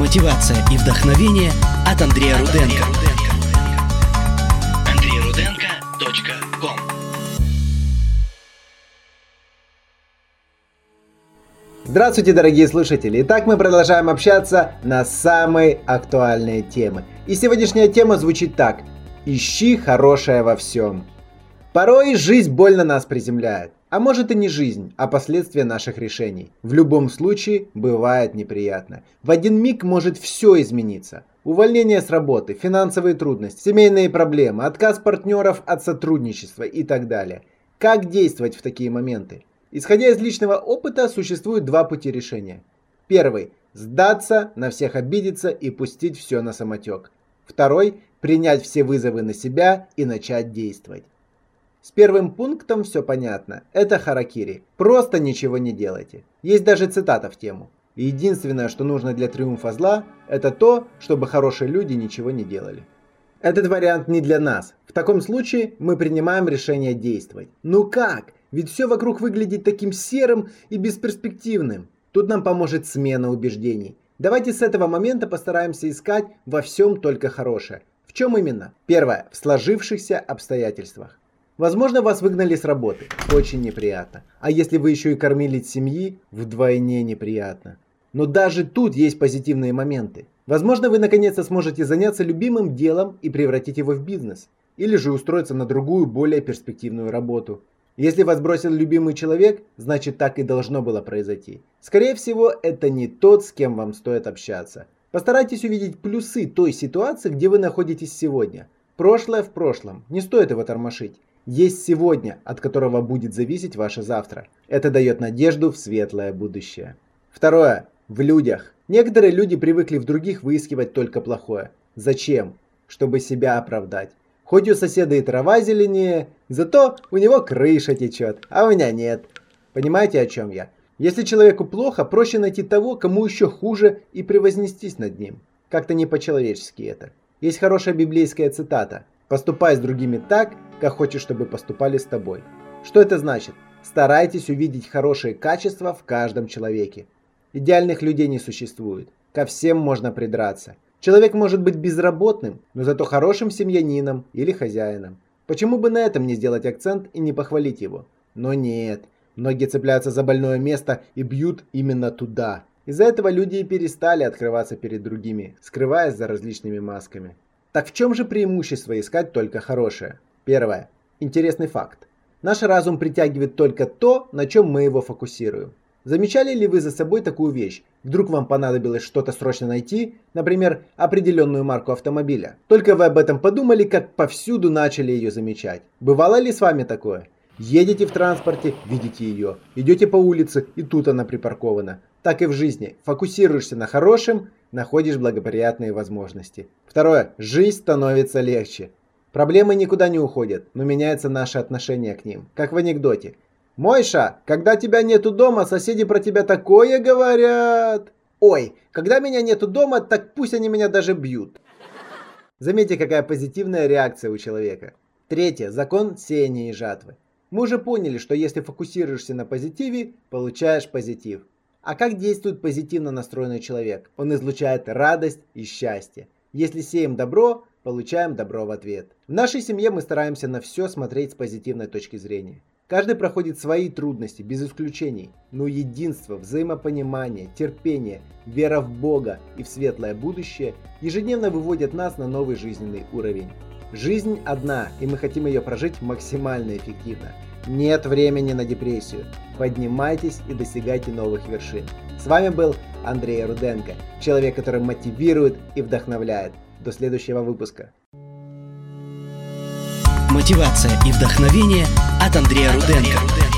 Мотивация и вдохновение от Андрея Руденко. AnдрейRudenko.com Здравствуйте, дорогие слушатели! Итак, мы продолжаем общаться на самые актуальные темы. И сегодняшняя тема звучит так. Ищи хорошее во всем. Порой жизнь больно нас приземляет. А может и не жизнь, а последствия наших решений. В любом случае, бывает неприятно. В один миг может все измениться. Увольнение с работы, финансовые трудности, семейные проблемы, отказ партнеров от сотрудничества и так далее. Как действовать в такие моменты? Исходя из личного опыта, существует два пути решения. Первый – сдаться, на всех обидеться и пустить все на самотек. Второй – принять все вызовы на себя и начать действовать. С первым пунктом все понятно. Это харакири. Просто ничего не делайте. Есть даже цитата в тему. Единственное, что нужно для триумфа зла, это то, чтобы хорошие люди ничего не делали. Этот вариант не для нас. В таком случае мы принимаем решение действовать. Ну как? Ведь все вокруг выглядит таким серым и бесперспективным. Тут нам поможет смена убеждений. Давайте с этого момента постараемся искать во всем только хорошее. В чем именно? Первое. В сложившихся обстоятельствах. Возможно, вас выгнали с работы. Очень неприятно. А если вы еще и кормили семьи, вдвойне неприятно. Но даже тут есть позитивные моменты. Возможно, вы наконец-то сможете заняться любимым делом и превратить его в бизнес. Или же устроиться на другую, более перспективную работу. Если вас бросил любимый человек, значит так и должно было произойти. Скорее всего, это не тот, с кем вам стоит общаться. Постарайтесь увидеть плюсы той ситуации, где вы находитесь сегодня. Прошлое в прошлом, не стоит его тормошить есть сегодня, от которого будет зависеть ваше завтра. Это дает надежду в светлое будущее. Второе. В людях. Некоторые люди привыкли в других выискивать только плохое. Зачем? Чтобы себя оправдать. Хоть у соседа и трава зеленее, зато у него крыша течет, а у меня нет. Понимаете, о чем я? Если человеку плохо, проще найти того, кому еще хуже, и превознестись над ним. Как-то не по-человечески это. Есть хорошая библейская цитата. «Поступай с другими так, как хочешь, чтобы поступали с тобой. Что это значит? Старайтесь увидеть хорошие качества в каждом человеке. Идеальных людей не существует. Ко всем можно придраться. Человек может быть безработным, но зато хорошим семьянином или хозяином. Почему бы на этом не сделать акцент и не похвалить его? Но нет. Многие цепляются за больное место и бьют именно туда. Из-за этого люди и перестали открываться перед другими, скрываясь за различными масками. Так в чем же преимущество искать только хорошее? Первое. Интересный факт. Наш разум притягивает только то, на чем мы его фокусируем. Замечали ли вы за собой такую вещь? Вдруг вам понадобилось что-то срочно найти, например, определенную марку автомобиля. Только вы об этом подумали, как повсюду начали ее замечать. Бывало ли с вами такое? Едете в транспорте, видите ее. Идете по улице, и тут она припаркована. Так и в жизни. Фокусируешься на хорошем, находишь благоприятные возможности. Второе. Жизнь становится легче. Проблемы никуда не уходят, но меняется наше отношение к ним. Как в анекдоте. «Мойша, когда тебя нету дома, соседи про тебя такое говорят!» «Ой, когда меня нету дома, так пусть они меня даже бьют!» Заметьте, какая позитивная реакция у человека. Третье. Закон сеяния и жатвы. Мы уже поняли, что если фокусируешься на позитиве, получаешь позитив. А как действует позитивно настроенный человек? Он излучает радость и счастье. Если сеем добро, получаем добро в ответ. В нашей семье мы стараемся на все смотреть с позитивной точки зрения. Каждый проходит свои трудности, без исключений, но единство, взаимопонимание, терпение, вера в Бога и в светлое будущее ежедневно выводят нас на новый жизненный уровень. Жизнь одна, и мы хотим ее прожить максимально эффективно. Нет времени на депрессию. Поднимайтесь и достигайте новых вершин. С вами был Андрей Руденко, человек, который мотивирует и вдохновляет. До следующего выпуска. Мотивация и вдохновение от Андрея Руденко.